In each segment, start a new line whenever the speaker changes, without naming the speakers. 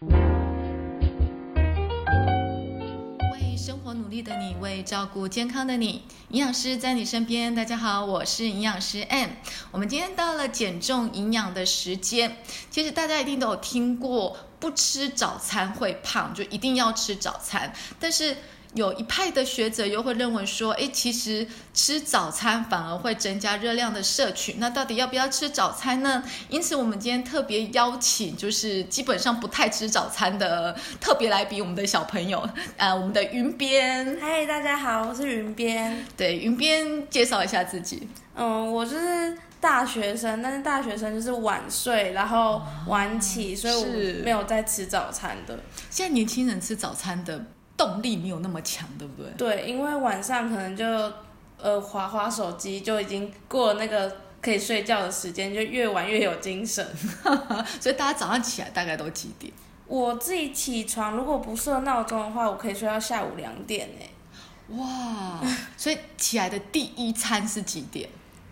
为生活努力的你，为照顾健康的你，营养师在你身边。大家好，我是营养师 M。我们今天到了减重营养的时间。其实大家一定都有听过，不吃早餐会胖，就一定要吃早餐。但是有一派的学者又会认为说，诶，其实吃早餐反而会增加热量的摄取。那到底要不要吃早餐呢？因此，我们今天特别邀请，就是基本上不太吃早餐的特别来宾，我们的小朋友，呃，我们的云边。
嗨，大家好，我是云边。
对，云边介绍一下自己。
嗯，我就是大学生，但是大学生就是晚睡，然后晚起，所以
是
我没有在吃早餐的。
现在年轻人吃早餐的动力没有那么强，对不对？
对，因为晚上可能就呃划划手机，就已经过了那个可以睡觉的时间，就越晚越有精神。
所以大家早上起来大概都几点？
我自己起床，如果不设闹钟的话，我可以睡到下午两点诶。
哇！所以起来的第一餐是几点？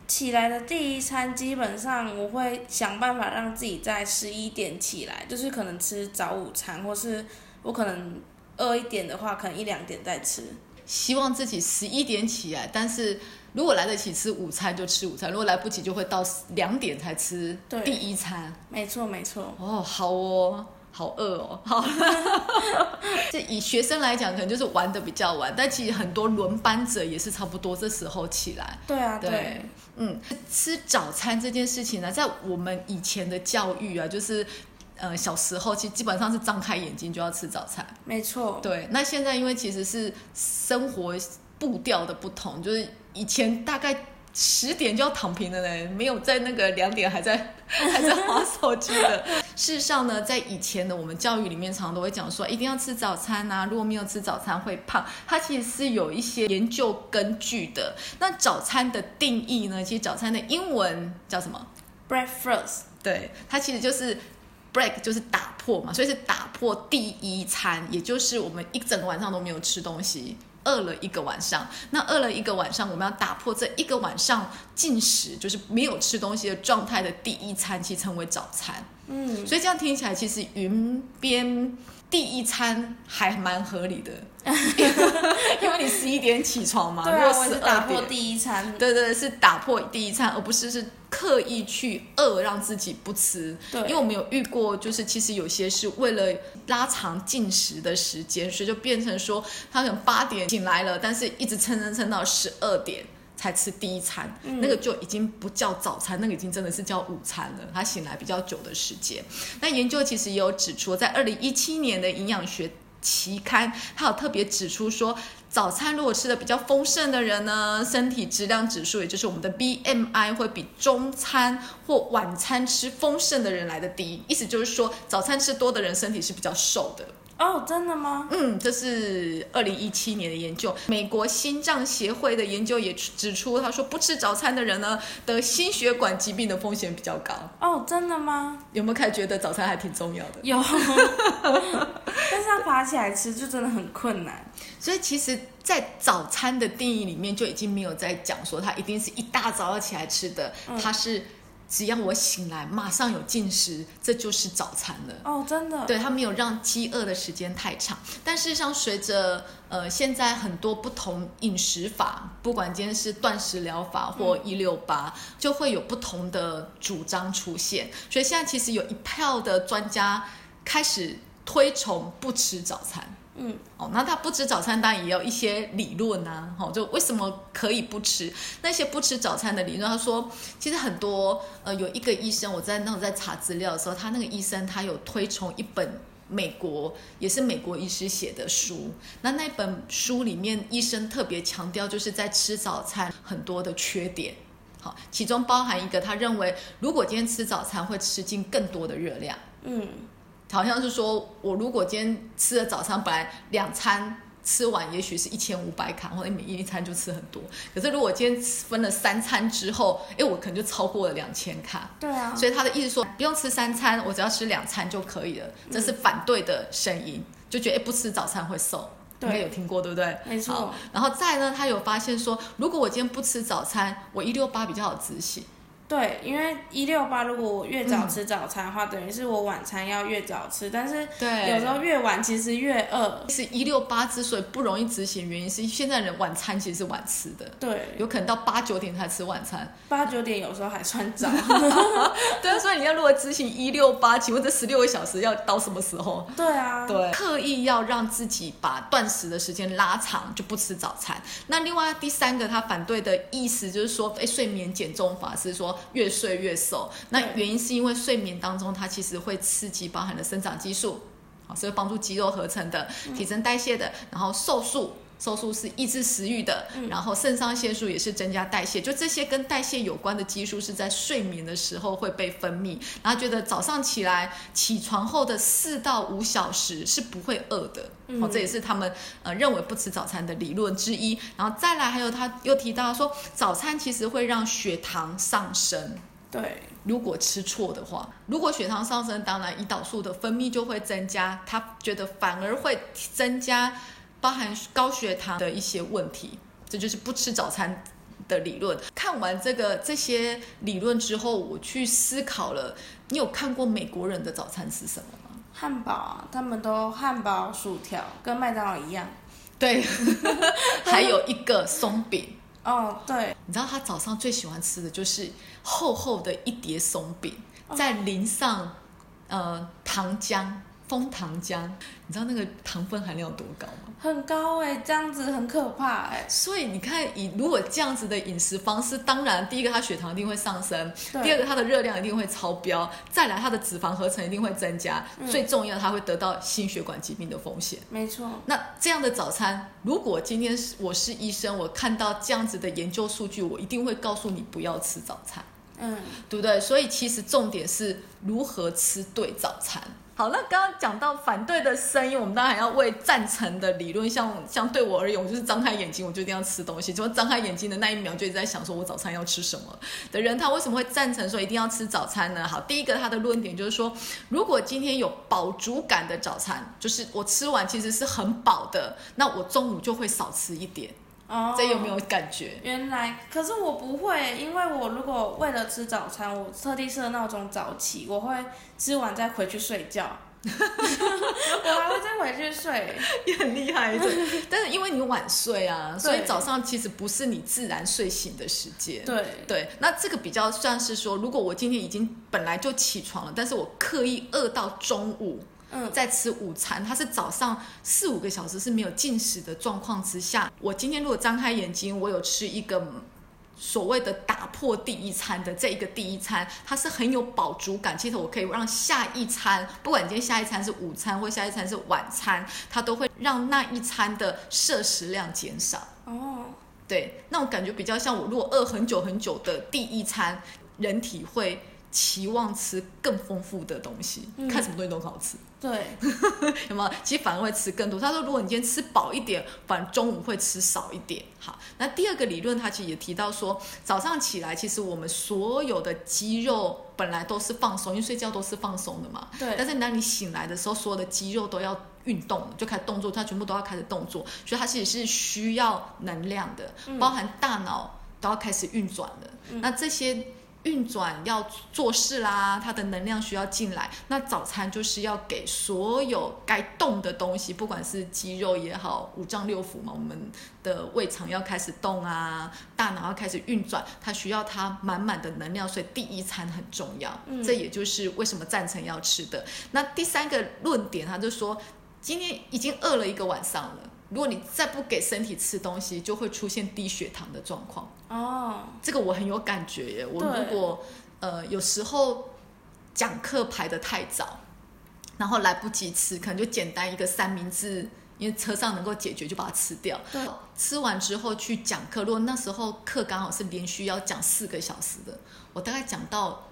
起来的第一餐，基本上我会想办法让自己在十一点起来，就是可能吃早午餐，或是我可能饿一点的话，可能一两点再吃。
希望自己十一点起来，但是如果来得及吃午餐就吃午餐，如果来不及就会到两点才吃第一餐。
没错，没错。
哦，好哦，好饿哦，好。这以学生来讲，可能就是玩的比较晚，但其实很多轮班者也是差不多这时候起来。
对啊，
对
对，
嗯，吃早餐这件事情呢，在我们以前的教育啊，就是呃小时候其实基本上是张开眼睛就要吃早餐。
没错。
对，那现在因为其实是生活步调的不同，就是以前大概十点就要躺平的呢，没有在那个两点还在 还在划手机的。事实上呢，在以前的我们教育里面，常常都会讲说，一定要吃早餐啊，如果没有吃早餐会胖。它其实是有一些研究根据的。那早餐的定义呢，其实早餐的英文叫什么
？Breakfast。
对，它其实就是 break，就是打破嘛，所以是打破第一餐，也就是我们一整个晚上都没有吃东西，饿了一个晚上。那饿了一个晚上，我们要打破这一个晚上进食，就是没有吃东西的状态的第一餐，其实称为早餐。
嗯，
所以这样听起来，其实云边第一餐还蛮合理的，因为你十一点起床嘛，
对啊，我是打破。第一餐。
对对，对是打破第一餐，而不是是刻意去饿让自己不吃。
对
因为我们有遇过，就是其实有些是为了拉长进食的时间，所以就变成说他可能八点醒来了，但是一直撑撑撑到十二点。才吃第一餐，
嗯
那个就已经不叫早餐，那个已经真的是叫午餐了。他醒来比较久的时间。那研究其实也有指出，在二零一七年的营养学期刊，它有特别指出说，早餐如果吃的比较丰盛的人呢，身体质量指数，也就是我们的 BMI 会比中餐或晚餐吃丰盛的人来的低。意思就是说，早餐吃多的人身体是比较瘦的。
哦，真的吗？
嗯，这是二零一七年的研究，美国心脏协会的研究也指出，他说不吃早餐的人呢，得心血管疾病的风险比较高。
哦，真的吗？
有没有开始觉得早餐还挺重要的？
有，但是要爬起来吃就真的很困难。
所以其实，在早餐的定义里面就已经没有在讲说它一定是一大早要起来吃的，它是只要我醒来马上有进食，这就是早餐了。
哦，真的。
对，它没有让饥饿的时间太长。但事实上，随着呃现在很多不同饮食法，不管今天是断食疗法或一六八，就会有不同的主张出现。所以现在其实有一票的专家开始推崇不吃早餐。
嗯，
哦，那他不吃早餐，当然也有一些理论啊，哦，就为什么可以不吃？那些不吃早餐的理论，他说，其实很多呃，有一个医生，我在那种在查资料的时候，他那个医生他有推崇一本美国也是美国医师写的书，那那本书里面医生特别强调，就是在吃早餐很多的缺点。好，其中包含一个，他认为如果今天吃早餐会吃进更多的热量。
嗯，
好像是说，我如果今天吃了早餐，本来两餐吃完也许是一千五百卡，或者每一餐就吃很多。可是如果今天分了三餐之后，哎，我可能就超过了两千卡。
对啊。
所以他的意思说，不用吃三餐，我只要吃两餐就可以了。这是反对的声音，就觉得哎，不吃早餐会瘦。应该有听过，对不对？
没错。
然后再呢，他有发现说，如果我今天不吃早餐，我一六八比较好执行。
对，因为一六八如果我越早吃早餐的话，等于是我晚餐要越早吃，但是
对，
有时候越晚其实越饿。
是一六八之所以不容易执行，原因是现在人晚餐其实是晚吃的，
对，
有可能到八九点才吃晚餐，
八九点有时候还算早。
对啊，所以你要如果执行一六八，请问这十六个小时要到什么时候？
对啊，
对，刻意要让自己把断食的时间拉长，就不吃早餐。那另外第三个他反对的意思就是说，哎，睡眠减重法是说越睡越瘦。那原因是因为睡眠当中它其实会刺激包含了生长激素，好，所以帮助肌肉合成的、提升代谢的，然后瘦素。瘦素是抑制食欲的，然后肾上腺素也是增加代谢，就这些跟代谢有关的激素是在睡眠的时候会被分泌。然后觉得早上起来起床后的四到五小时是不会饿的，哦，这也是他们呃认为不吃早餐的理论之一。然后再来还有他又提到说，早餐其实会让血糖上升，
对，
如果吃错的话，如果血糖上升，当然胰岛素的分泌就会增加，他觉得反而会增加。包含高血糖的一些问题，这就是不吃早餐的理论。看完这个这些理论之后，我去思考了。你有看过美国人的早餐是什么吗？
汉堡啊，他们都汉堡、薯条，跟麦当劳一样。
对，还有一个松饼。
哦，对。
你知道他早上最喜欢吃的就是厚厚的一碟松饼，再淋上呃糖浆。蜂糖浆，你知道那个糖分含量有多高吗？
很高哎，这样子很可怕哎。
所以你看，以如果这样子的饮食方式，当然第一个它血糖一定会上升，第二个它的热量一定会超标，再来它的脂肪合成一定会增加，最重要它会得到心血管疾病的风险。
没错。
那这样的早餐，如果今天是我是医生，我看到这样子的研究数据，我一定会告诉你不要吃早餐。嗯，对不对？所以其实重点是如何吃对早餐。好，那刚刚讲到反对的声音，我们当然还要为赞成的理论。像像对我而言，我就是张开眼睛，我就一定要吃东西。就张开眼睛的那一秒，就一直在想说我早餐要吃什么的人，他为什么会赞成说一定要吃早餐呢？好，第一个他的论点就是说，如果今天有饱足感的早餐，就是我吃完其实是很饱的，那我中午就会少吃一点。这有没有感觉？
原来，可是我不会，因为我如果为了吃早餐，我特地设闹钟早起，我会吃完再回去睡觉，我还会再回去睡，
也很厉害。但是因为你晚睡啊，所以早上其实不是你自然睡醒的时间。
对
对，那这个比较算是说，如果我今天已经本来就起床了，但是我刻意饿到中午。在吃午餐，它是早上四五个小时是没有进食的状况之下，我今天如果张开眼睛，我有吃一个所谓的打破第一餐的这一个第一餐，它是很有饱足感。其实我可以让下一餐，不管今天下一餐是午餐或下一餐是晚餐，它都会让那一餐的摄食量减少。哦，对，那我感觉比较像我如果饿很久很久的第一餐，人体会。期望吃更丰富的东西，看什么东西都很好吃。
对，
有没有？其实反而会吃更多。他说，如果你今天吃饱一点，反而中午会吃少一点。好，那第二个理论，他其实也提到说，早上起来，其实我们所有的肌肉本来都是放松，因为睡觉都是放松的嘛。
对。
但是当你醒来的时候，所有的肌肉都要运动，就开始动作，它全部都要开始动作，所以它其实是需要能量的，包含大脑都要开始运转的。那这些。运转要做事啦，它的能量需要进来。那早餐就是要给所有该动的东西，不管是肌肉也好，五脏六腑嘛，我们的胃肠要开始动啊，大脑要开始运转，它需要它满满的能量，所以第一餐很重要。这也就是为什么赞成要吃的。那第三个论点，他就说，今天已经饿了一个晚上了。如果你再不给身体吃东西，就会出现低血糖的状况。哦，这个我很有感觉耶。我如果呃有时候讲课排的太早，然后来不及吃，可能就简单一个三明治，因为车上能够解决，就把它吃掉。
对，
吃完之后去讲课。如果那时候课刚好是连续要讲四个小时的，我大概讲到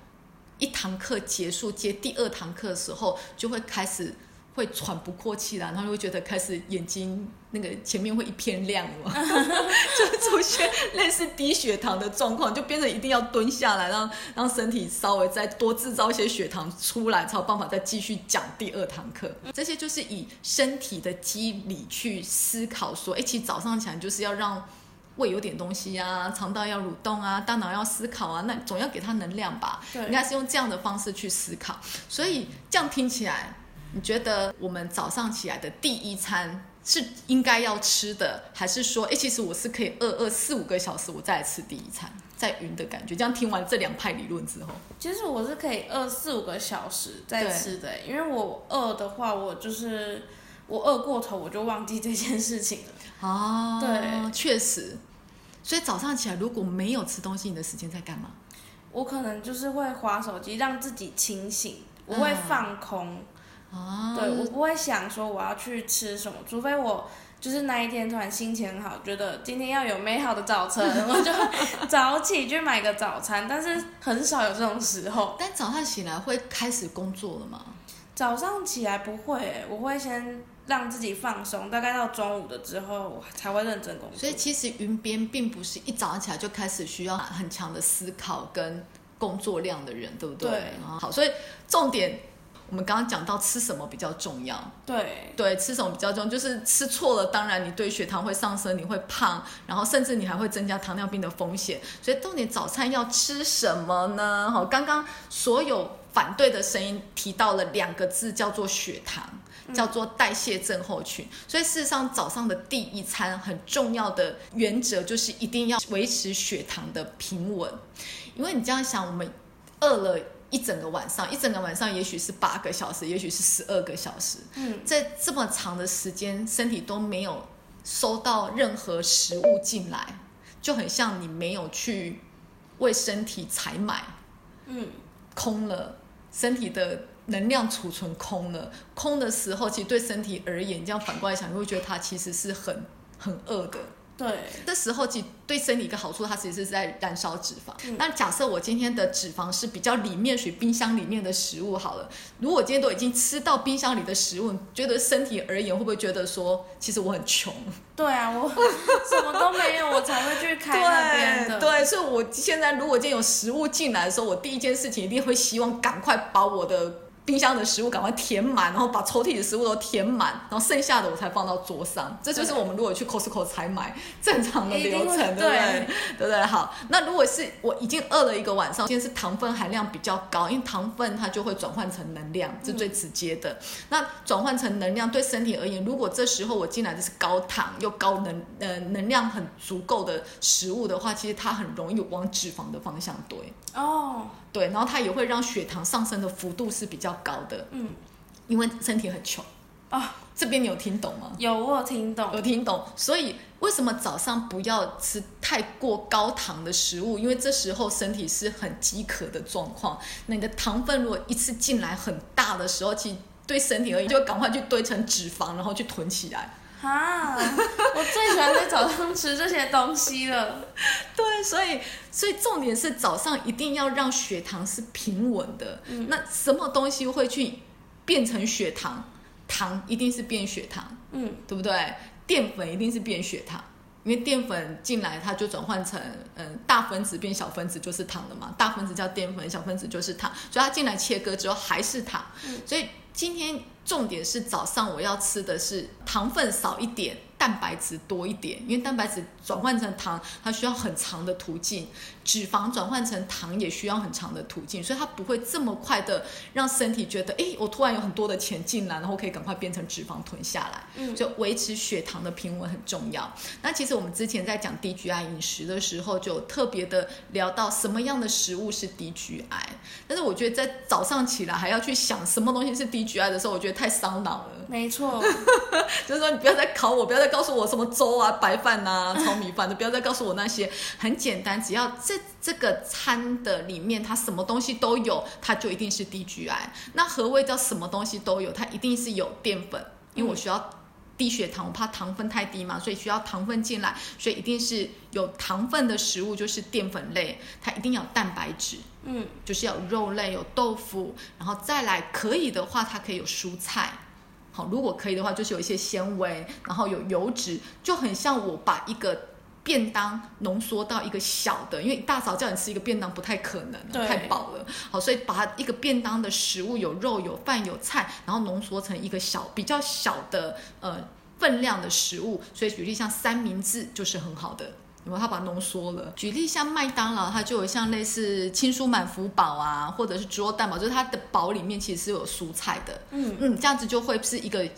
一堂课结束接第二堂课的时候，就会开始。会喘不过气来，然后就会觉得开始眼睛那个前面会一片亮嘛，就出现类似低血糖的状况，就变成一定要蹲下来，让让身体稍微再多制造一些血糖出来，才有办法再继续讲第二堂课。这些就是以身体的机理去思考说，哎，其实早上起来就是要让胃有点东西啊，肠道要蠕动啊，大脑要思考啊，那总要给它能量吧？
对
应该是用这样的方式去思考。所以这样听起来，你觉得我们早上起来的第一餐是应该要吃的，还是说，哎，其实我是可以饿饿四五个小时，我再来吃第一餐，在云的感觉？这样听完这两派理论之后，
其实我是可以饿四五个小时再吃的，因为我饿的话，我就是我饿过头，我就忘记这件事情了。
哦，
对
确实。所以早上起来如果没有吃东西，你的时间在干嘛？
我可能就是会划手机，让自己清醒，我会
嗯
放空。
啊，
对我不会想说我要去吃什么，除非我就是那一天突然心情很好，觉得今天要有美好的早晨，我就会 早起去买个早餐。但是很少有这种时候，
但早上起来会开始工作了吗？
早上起来不会欸，我会先让自己放松，大概到中午的之后我才会认真工作。
所以其实云边并不是一早上起来就开始需要很强的思考跟工作量的人，对不对？好，所以重点我们刚刚讲到吃什么比较重要。
对
对，吃什么比较重要？就是吃错了，当然你对血糖会上升，你会胖，然后甚至你还会增加糖尿病的风险。所以重点早餐要吃什么呢？好，刚刚所有反对的声音提到了两个字，叫做血糖。叫做代谢症候群，所以事实上早上的第一餐很重要的原则就是一定要维持血糖的平稳，因为你这样想，我们饿了一整个晚上，一整个晚上也许是八个小时，也许是十二个小时，
嗯，
在这么长的时间，身体都没有收到任何食物进来，就很像你没有去为身体采买，
嗯，
空了，身体的能量储存空了，空的时候，其实对身体而言，这样反过来想，你会觉得它其实是很很饿的。
对，
这时候其实对身体一个好处，它其实是在燃烧脂肪。
嗯
那假设我今天的脂肪是比较里面属于冰箱里面的食物好了，如果我今天都已经吃到冰箱里的食物，你觉得身体而言会不会觉得说，其实我很穷？
对啊，我 什么都没有，我才会去开那边的。
对，所以我现在如果今天有食物进来的时候，我第一件事情一定会希望赶快把我的冰箱的食物赶快填满，然后把抽屉的食物都填满，然后剩下的我才放到桌上。这就是我们如果去 Costco 采买正常的流程，对不对？
对
对不对？好，那如果是我已经饿了一个晚上，今天是糖分含量比较高，因为糖分它就会转换成能量，这是最直接的。那转换成能量对身体而言，如果这时候我进来的是高糖又高能呃能量很足够的食物的话，其实它很容易往脂肪的方向堆。
哦，
对，然后它也会让血糖上升的幅度是比较高的，
嗯，
因为身体很穷。
啊，
这边你有听懂吗？
有我有听懂。
有听懂，所以为什么早上不要吃太过高糖的食物？因为这时候身体是很饥渴的状况，那你的糖分如果一次进来很大的时候，其实对身体而言就会赶快去堆成脂肪，然后去囤起来。
啊，我最喜欢在早上吃这些东西了。
对，所以所以重点是早上一定要让血糖是平稳的。
嗯
那什么东西会去变成血糖？糖一定是变血糖，
嗯，
对不对？淀粉一定是变血糖，因为淀粉进来它就转换成嗯大分子变小分子就是糖了嘛，大分子叫淀粉，小分子就是糖，所以它进来切割之后还是糖。所以今天重点是早上我要吃的是糖分少一点。蛋白质多一点，因为蛋白质转换成糖，它需要很长的途径；脂肪转换成糖也需要很长的途径，所以它不会这么快的让身体觉得，哎，我突然有很多的钱进来，然后可以赶快变成脂肪囤下来。
嗯
就维持血糖的平稳很重要。那其实我们之前在讲低 GI 饮食的时候，就特别的聊到什么样的食物是低 GI。但是我觉得在早上起来还要去想什么东西是低 GI 的时候，我觉得太伤脑了。
没错，
就是说，你不要再考我，不要再告诉我什么粥啊、白饭啊、糙米饭的，不要再告诉我那些。很简单，只要这这个餐的里面它什么东西都有，它就一定是低 GI。那何谓叫什么东西都有？它一定是有淀粉，因为我需要低血糖，我怕糖分太低嘛，所以需要糖分进来，所以一定是有糖分的食物就是淀粉类，它一定要有蛋白质。
嗯，
就是要有肉类、有豆腐，然后再来可以的话，它可以有蔬菜。好，如果可以的话，就是有一些纤维，然后有油脂，就很像我把一个便当浓缩到一个小的，因为一大早叫你吃一个便当不太可能，太饱了。好，所以把它一个便当的食物有肉、有饭、有菜，然后浓缩成一个小比较小的呃分量的食物。所以举例像三明治就是很好的。有没有？它把它浓缩了。举例像麦当劳，它就有像类似轻舒满福堡啊，或者是猪肉蛋堡，就是它的堡里面其实是有蔬菜的。
嗯
嗯，这样子就会是一个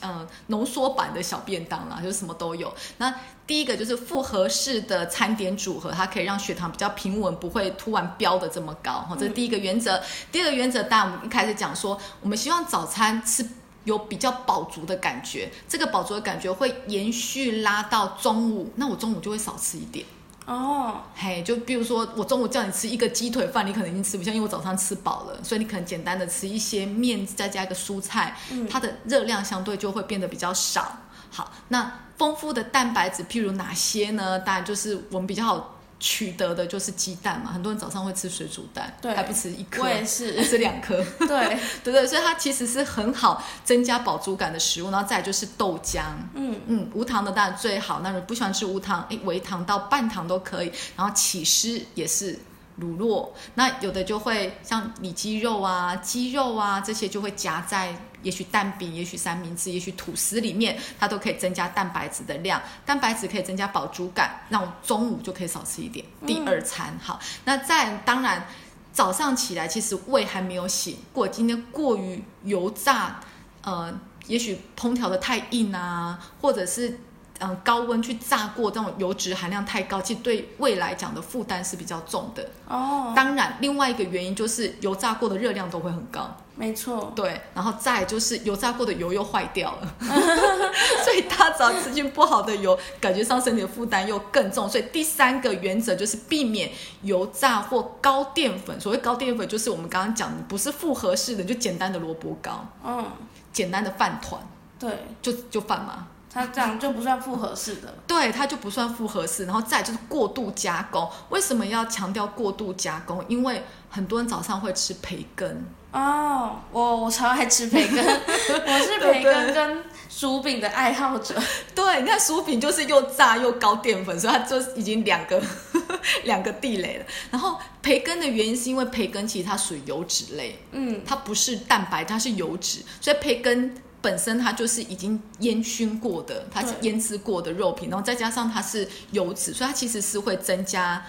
呃浓缩版的小便当啦，就是什么都有。那第一个就是复合式的餐点组合，它可以让血糖比较平稳，不会突然飙的这么高。哈，这是第一个原则。第二个原则，当然我们一开始讲说，我们希望早餐吃。有比较饱足的感觉，这个饱足的感觉会延续拉到中午，那我中午就会少吃一点。
哦，
嘿，就比如说我中午叫你吃一个鸡腿饭，你可能已经吃不下，因为我早上吃饱了，所以你可能简单的吃一些面，再加一个蔬菜，它的热量相对就会变得比较少。好，那丰富的蛋白质，譬如哪些呢？当然就是我们比较好。取得的就是鸡蛋嘛，很多人早上会吃水煮蛋，
对
还不吃一颗，
我也是
吃两颗，
对
对对，所以它其实是很好增加饱足感的食物。然后再来就是豆浆，
嗯
嗯，无糖的当然最好。那如果不喜欢吃无糖，诶，微糖到半糖都可以。然后起司也是。乳酪，那有的就会像里脊肉啊、鸡肉啊这些，就会夹在也许蛋饼、也许三明治、也许吐司里面，它都可以增加蛋白质的量。蛋白质可以增加饱足感，让我中午就可以少吃一点。第二餐好，那再当然早上起来其实胃还没有醒，如果今天过于油炸，呃，也许烹调的太硬啊，或者是。嗯，高温去炸过这种油脂含量太高，其实对胃来讲的负担是比较重的。
哦，
当然，另外一个原因就是油炸过的热量都会很高。
没错。
对，然后再就是油炸过的油又坏掉了，所以大早吃进不好的油，感觉上身体的负担又更重。所以第三个原则就是避免油炸或高淀粉。所谓高淀粉，就是我们刚刚讲的，不是复合式的，就简单的萝卜糕，
嗯，
简单的饭团，
对，
就就饭嘛。
它这样就不算复合式的，
对，它就不算复合式，然后再就是过度加工。为什么要强调过度加工？因为很多人早上会吃培根。
哦，我我超爱吃培根，我是培根跟薯饼的爱好者。
对，你看薯饼就是又炸又高淀粉，所以它就已经两个 两个地雷了。然后培根的原因是因为培根其实它属于油脂类，
嗯，
它不是蛋白，它是油脂，所以培根。本身它就是已经烟熏过的，它是腌制过的肉品，然后再加上它是油脂，所以它其实是会增加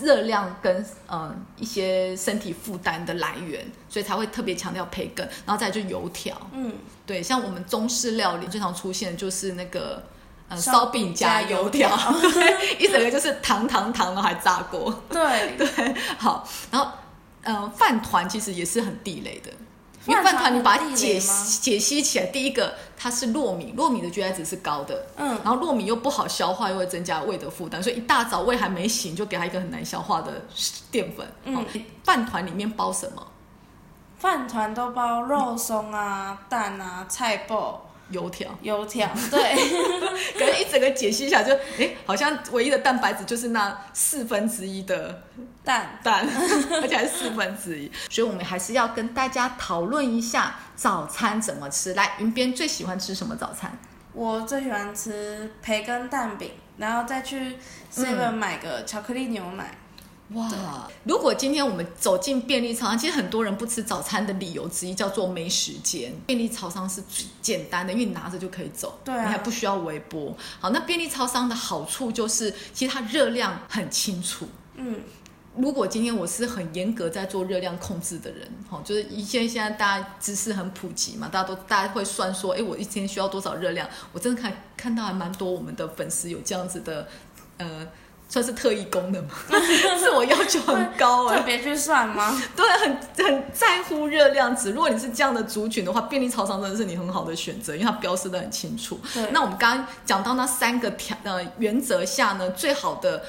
热量跟呃一些身体负担的来源，所以才会特别强调培根，然后再就油条，
嗯，
对，像我们中式料理最常出现的就是那个呃
烧
饼加油条，一整个就是糖糖糖的还炸过，
对。
对，好，然后呃饭团其实也是很地雷的。因为饭团你把它解解析起来，第一个它是糯米，糯米的 GI 值是高的，
嗯，
然后糯米又不好消化，又会增加胃的负担，所以一大早胃还没醒就给它一个很难消化的淀粉。
嗯，
饭团里面包什么？
饭团都包肉松啊、蛋啊、菜脯。
油条，
油条，对，
可能一整个解析一下，就哎，好像唯一的蛋白质就是那四分之一的
蛋
蛋，而且还是四分之一，所以我们还是要跟大家讨论一下早餐怎么吃。来，云边最喜欢吃什么早餐？
我最喜欢吃培根蛋饼，然后再去 seven 买个巧克力牛奶。
哇！如果今天我们走进便利超商，其实很多人不吃早餐的理由之一叫做没时间。便利超商是最简单的，因为你拿着就可以走，
对啊，
你还不需要微波。好，那便利超商的好处就是，其实它热量很清楚。
嗯，
如果今天我是很严格在做热量控制的人，哈，就是一些现在大家知识很普及嘛，大家都大家会算说，哎，我一天需要多少热量？我真的看看到还蛮多我们的粉丝有这样子的，呃。算是特异功能吗？自我要求很高
哎，特别去算吗？
对，很很在乎热量值。如果你是这样的族群的话，便利超商真的是你很好的选择，因为它标示的很清楚。那我们刚刚讲到那三个条呃原则下呢，最好的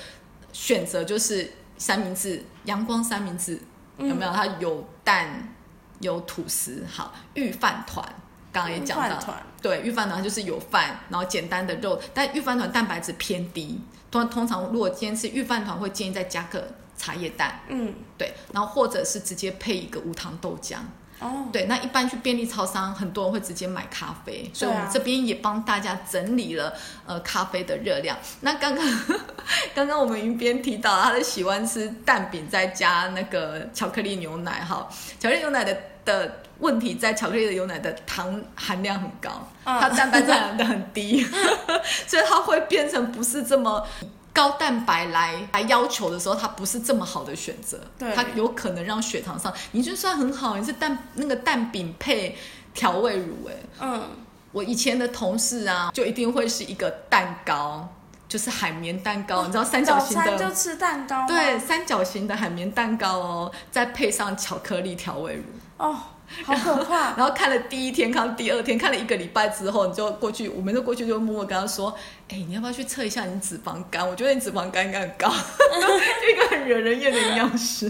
选择就是三明治，阳光三明治有没有？它有蛋，有吐司，好，御饭团。刚刚也讲到，对，御饭团就是有饭，然后简单的肉，但御饭团蛋白质偏低。通通常如果今天吃御饭团，会建议再加个茶叶蛋，
嗯，
对，然后或者是直接配一个无糖豆浆。
哦，
对，那一般去便利超商，很多人会直接买咖啡，所以我们这边也帮大家整理了呃咖啡的热量。那刚刚 刚刚我们云边提到，他是喜欢吃蛋饼再加那个巧克力牛奶，哈，巧克力牛奶的的问题在巧克力的牛奶的糖含量很高，它蛋白质含量很低，所以它会变成不是这么。高蛋白来来要求的时候，它不是这么好的选择。
对
它有可能让血糖上。你就算很好，你是蛋那个蛋饼配调味乳、哎，
嗯，
我以前的同事啊，就一定会是一个蛋糕，就是海绵蛋糕，你知道三角形的。
就吃蛋糕吗
对，，三角形的海绵蛋糕哦，再配上巧克力调味乳，
哦，好可怕。
然后看了第一天，看到第二天，看了一个礼拜之后，你就过去，我们就过去就默默跟他说：“哎、你要不要去测一下你脂肪肝？我觉得你脂肪肝应该很高。”就一个很惹人厌的营养师，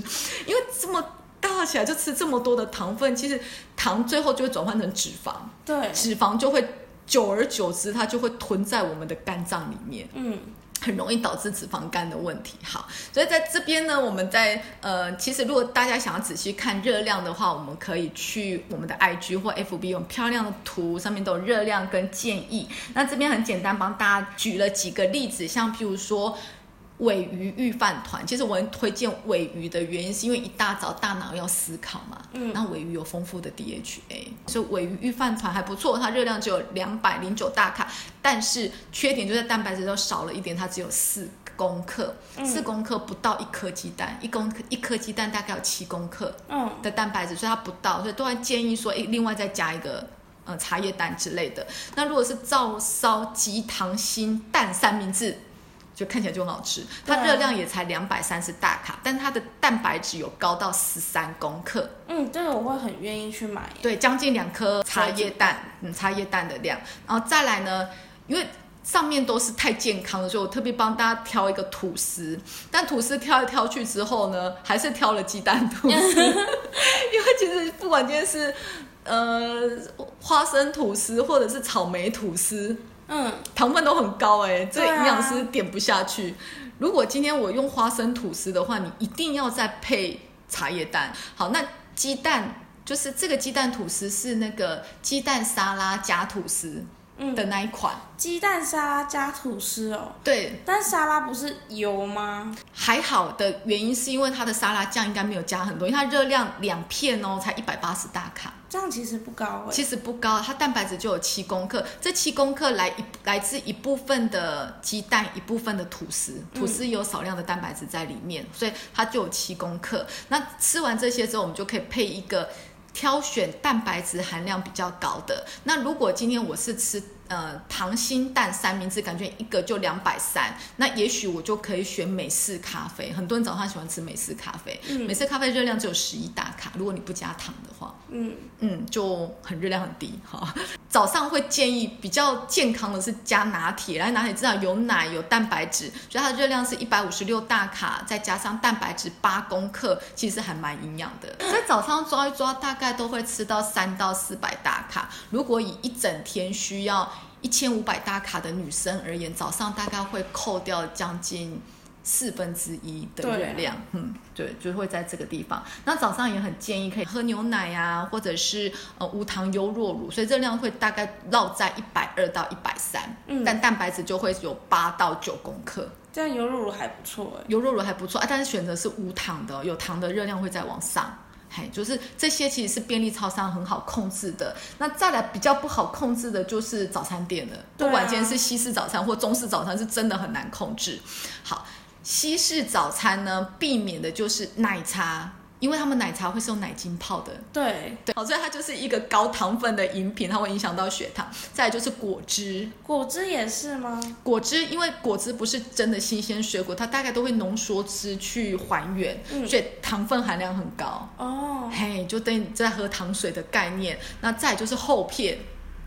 因为这么大起来就吃这么多的糖分，其实糖最后就会转换成脂肪，
对，
脂肪就会久而久之，它就会囤在我们的肝脏里面。
嗯，
很容易导致脂肪肝的问题。好，所以在这边呢，我们在呃，其实如果大家想要仔细看热量的话，我们可以去我们的 IG 或 FB 用漂亮的图，上面都有热量跟建议。那这边很简单，帮大家举了几个例子，像譬如说。尾鱼预饭团，其实我很推荐尾鱼的原因是因为一大早大脑要思考嘛，
嗯
那尾鱼有丰富的 DHA，所以尾鱼预饭团还不错，它热量只有两百零九大卡，但是缺点就在蛋白质都少了一点，它只有四公克，
嗯
四公克不到一颗鸡蛋，一公克一颗鸡蛋大概有七公克
嗯，
的蛋白质，所以它不到，所以都会建议说，诶，另外再加一个。呃，茶叶蛋之类的。那如果是照烧鸡糖心蛋三明治，就看起来就很好吃。它热量也才两百三十大卡，但它的蛋白质有高到十三公克，
嗯，这个我会很愿意去买。
对，将近两颗茶叶蛋，嗯，茶叶蛋的量。然后再来呢，因为上面都是太健康了，所以我特别帮大家挑一个吐司。但吐司挑来挑去之后呢，还是挑了鸡蛋吐司，因为其实不管今天是呃花生吐司或者是草莓吐司，
嗯，
糖分都很高哎、这营养师点不下去。如果今天我用花生吐司的话，你一定要再配茶叶蛋。好，那鸡蛋就是这个鸡蛋吐司是那个鸡蛋沙拉加吐司
嗯
的那一款。
鸡蛋沙拉加吐司哦，
对，
但沙拉不是油吗？
还好的原因是因为它的沙拉酱应该没有加很多，因为它热量两片哦才一百八十大卡。
这样其实不高哎。
其实不高，它蛋白质就有七公克，这七公克来一来自一部分的鸡蛋，一部分的吐司，吐司有少量的蛋白质在里面，所以它就有七公克。那吃完这些之后，我们就可以配一个挑选蛋白质含量比较高的。那如果今天我是吃呃糖心蛋三明治，感觉一个就两百三，那也许我就可以选美式咖啡。很多人早上喜欢吃美式咖啡，
嗯
美式咖啡热量只有十一大卡，如果你不加糖的话。
嗯，
嗯，就很热量很低哈。早上会建议比较健康的是加拿铁，然后拿铁至少有奶有蛋白质，所以它的热量是一百五十六大卡，再加上蛋白质八公克，其实还蛮营养的。在早上抓一抓，大概都会吃到三到四百大卡。如果以一整天需要一千五百大卡的女生而言，早上大概会扣掉将近。四分之一的热量，嗯，对，就会在这个地方。那早上也很建议可以喝牛奶呀、或者是呃无糖优酪乳，所以热量会大概落在一百二到一百三，
嗯
但蛋白质就会有八到九公克。
这样优乳乳还不错哎。
优酪乳还不错啊，但是选择是无糖的哦，有糖的热量会再往上。嘿，就是这些其实是便利超商很好控制的。那再来比较不好控制的就是早餐店了，
啊
不管今天是西式早餐或中式早餐，是真的很难控制。好，西式早餐呢，避免的就是奶茶，因为他们奶茶会是用奶精泡的。
对，
对，好，所以它就是一个高糖分的饮品，它会影响到血糖。再来就是果汁，
果汁也是吗？
果汁，因为果汁不是真的新鲜水果，它大概都会浓缩汁去还原，
嗯
所以糖分含量很高。
哦，
嘿，就等于你在喝糖水的概念。那再来就是厚片，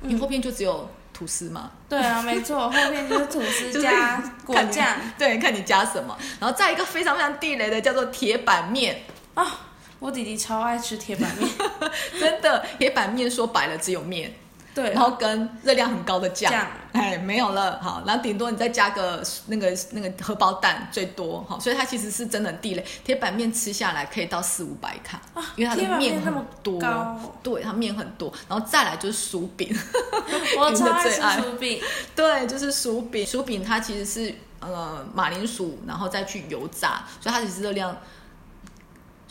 你
嗯
厚片就只有吐司嘛，
对啊，没错，后面就是吐司 加果酱
对，看你加什么。然后再一个非常非常地雷的叫做铁板面，
啊。我弟弟超爱吃铁板面，
真的铁板面说白了只有面，
对。
然，后跟热量很高的酱，
酱。
哎，没有了，好，然后顶多你再加个那个那个荷包蛋最多，好，所以它其实是真的很地雷。铁板面吃下来可以到四五百卡，因为它的面很多，对，它面很多，然后再来就是薯饼，
我 超爱吃薯饼，
对，就是薯饼，薯饼它其实是呃马铃薯，然后再去油炸，所以它其实热量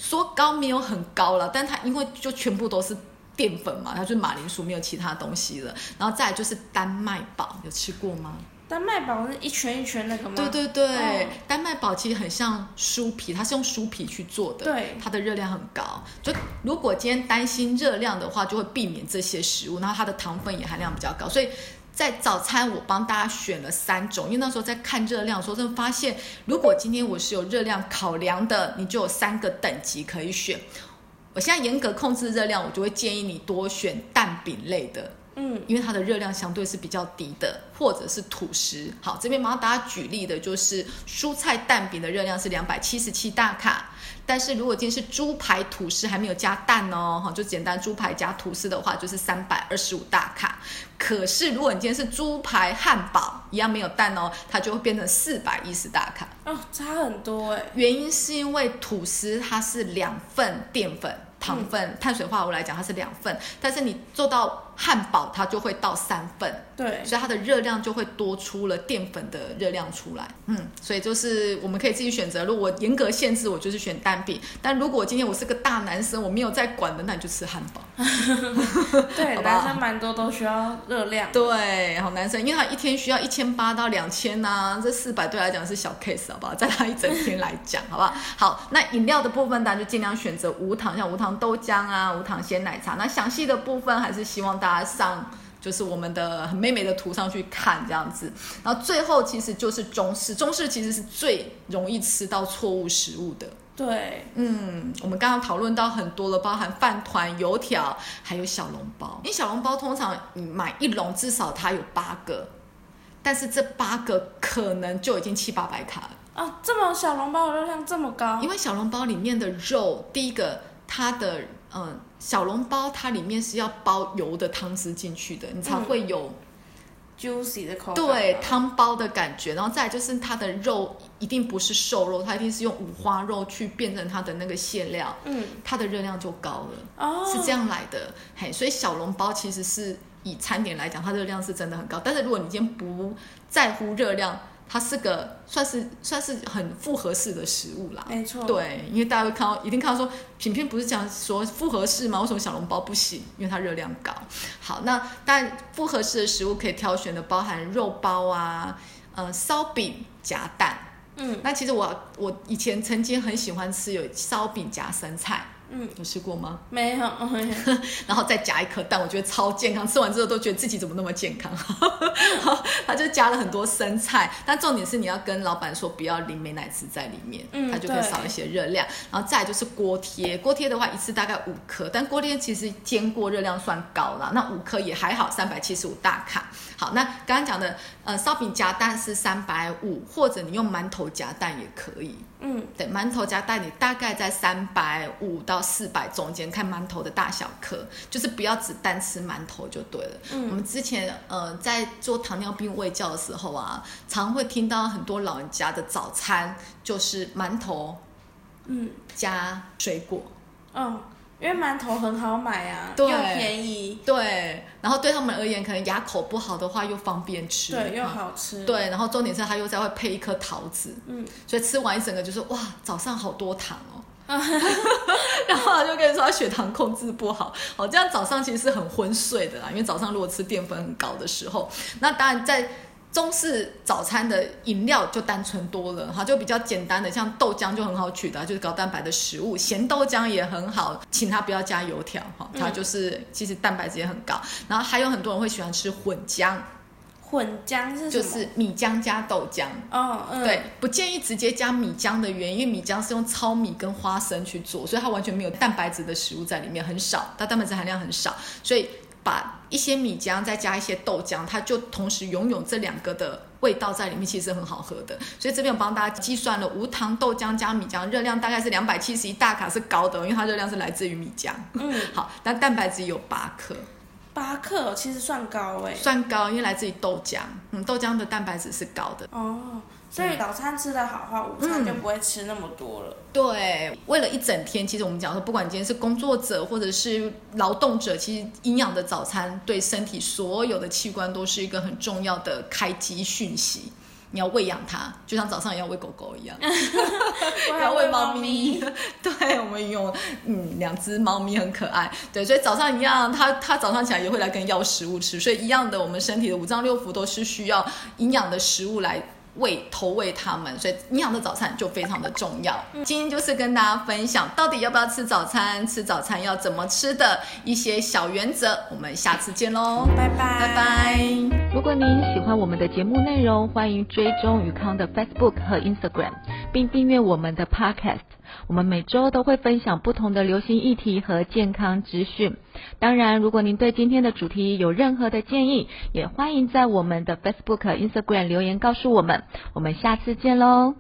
说高没有很高了，但它因为就全部都是淀粉嘛，它就是马铃薯没有其他东西了，然后再来就是丹麦堡，有吃过吗？
丹麦堡是一圈一圈那个吗？
对对对，
哦
丹麦堡其实很像酥皮，它是用酥皮去做的，
对
它的热量很高。就如果今天担心热量的话，就会避免这些食物，然后它的糖分也含量比较高，所以。在早餐，我帮大家选了三种，因为那时候在看热量的时候，真的发现，如果今天我是有热量考量的，你就有三个等级可以选。我现在严格控制热量，我就会建议你多选蛋饼类的，
嗯，
因为它的热量相对是比较低的，或者是土食。好，这边帮大家举例的就是蔬菜蛋饼的热量是两百七十七大卡，但是如果今天是猪排吐司还没有加蛋哦，哈，就简单猪排加吐司的话就是三百二十五大卡。可是如果你今天是猪排汉堡一样没有蛋哦，它就会变成四百一十大卡。
哦，差很多哎。
原因是因为吐司它是两份淀粉、糖分、碳水化合物来讲它是两份，但是你做到汉堡它就会到三份，
对，
所以它的热量就会多出了淀粉的热量出来。嗯，所以就是我们可以自己选择。如果我严格限制，我就是选单饼；但如果今天我是个大男生，我没有在管的，那你就吃汉堡。
对，
好好
男生蛮多都需要热量。
对，好男生，因为他一天需要一千八到两千呐，这四百对他来讲是小 case，好不好？在他一整天来讲，好不好？好，那饮料的部分大家就尽量选择无糖，像无糖豆浆啊、无糖鲜奶茶。那详细的部分还是希望大家上。就是我们的很美美的图上去看这样子，然后最后其实就是中式，中式其实是最容易吃到错误食物的。
对，
嗯，我们刚刚讨论到很多了，包含饭团、油条，还有小笼包。因为小笼包通常你买一笼至少它有八个，但是这八个可能就已经七八百卡了。
啊，这么小笼包的热量这么高
因，为小笼包里面的肉，第一个它的嗯、呃小笼包它里面是要包油的汤汁进去的，你才
嗯
会有、
juicy 的口感。
对，汤包的感觉，然后再就是它的肉一定不是瘦肉，它一定是用五花肉去变成它的那个馅料，
嗯，
它的热量就高了。
哦，
是这样来的，嘿，所以小笼包其实是以餐点来讲，它热量是真的很高。但是如果你今天不在乎热量，它是个算是算是很复合式的食物啦。
没错，，
对，因为大家会看到，一定看到说，品片不是讲说复合式吗？为什么小笼包不行？因为它热量高。好，那但复合式的食物可以挑选的包含肉包啊，呃，烧饼夹蛋。
嗯
那其实我我以前曾经很喜欢吃有烧饼夹生菜，
嗯，
有吃过吗？
没有，
然后再夹一颗蛋，我觉得超健康。吃完之后都觉得自己怎么那么健康。他就加了很多生菜，但重点是你要跟老板说不要淋美奶滋在里面，
嗯
它就可以少一些热量。然后再来就是锅贴，锅贴的话一次大概五颗，但锅贴其实煎过热量算高了，那五颗也还好，三百七十五大卡。好，那刚刚讲的呃烧饼夹蛋是三百五，或者你用馒头夹蛋也可以。
嗯，
对，馒头加蛋你大概在三百五到四百中间，看馒头的大小颗，就是不要只单吃馒头就对了。
嗯。
我们之前呃在做糖尿病卫教的时候啊，常会听到很多老人家的早餐就是馒头
嗯，
加水果，
哦，因为馒头很好买啊，又便宜，
对，然后对他们而言，可能牙口不好的话又方便吃，
对，又
啊
好吃，，
对，然后重点是它又再会配一颗桃子，
嗯，
所以吃完一整个就是哇，早上好多糖哦。然后他就跟你说他血糖控制不好，好，这样早上其实是很昏睡的啦，因为早上如果吃淀粉很高的时候，那当然在中式早餐的饮料就单纯多了，哈，就比较简单的，像豆浆就很好取的，就是高蛋白的食物，咸豆浆也很好，请他不要加油条，哈，它
嗯
就是其实蛋白质也很高，然后还有很多人会喜欢吃混浆，
混浆是什么？
就是米浆加豆浆。
哦，嗯，
对，不建议直接加米浆的原因，因为米浆是用糙米跟花生去做，所以它完全没有蛋白质的食物在里面，很少，它蛋白质含量很少，所以把一些米浆再加一些豆浆，它就同时拥有这两个的味道在里面，其实很好喝的。所以这边我帮大家计算了无糖豆浆加米浆热量大概是两百七十一大卡，是高的，因为它热量是来自于米浆。
嗯，
好，但蛋白质有八克，
八克其实算高哎，
算高，因为来自于豆浆，嗯，豆浆的蛋白质是高的。
哦，所以早餐吃的好话，午餐就不会吃那么多了。
对，为了一整天，其实我们讲说，不管今天是工作者或者是劳动者，其实营养的早餐对身体所有的器官都是一个很重要的开机讯息。你要喂养它，就像早上一样喂狗狗一样，
我
要喂猫
咪
咪。对，我们有嗯两只猫咪很可爱，对，所以早上一样，它它早上起来也会来跟要食物吃，所以一样的，我们身体的五脏六腑都是需要营养的食物来。喂投喂他们，所以营养的早餐就非常的重要。今天就是跟大家分享到底要不要吃早餐，吃早餐要怎么吃的一些小原则。我们下次见喽，
拜拜，
拜拜。
如果您喜欢我们的节目内容，欢迎追踪宇康的 Facebook 和 Instagram，并订阅我们的 Podcast。我们每周都会分享不同的流行议题和健康资讯。当然，如果您对今天的主题有任何的建议，也欢迎在我们的 Facebook、Instagram 留言告诉我们。我们下次见喽！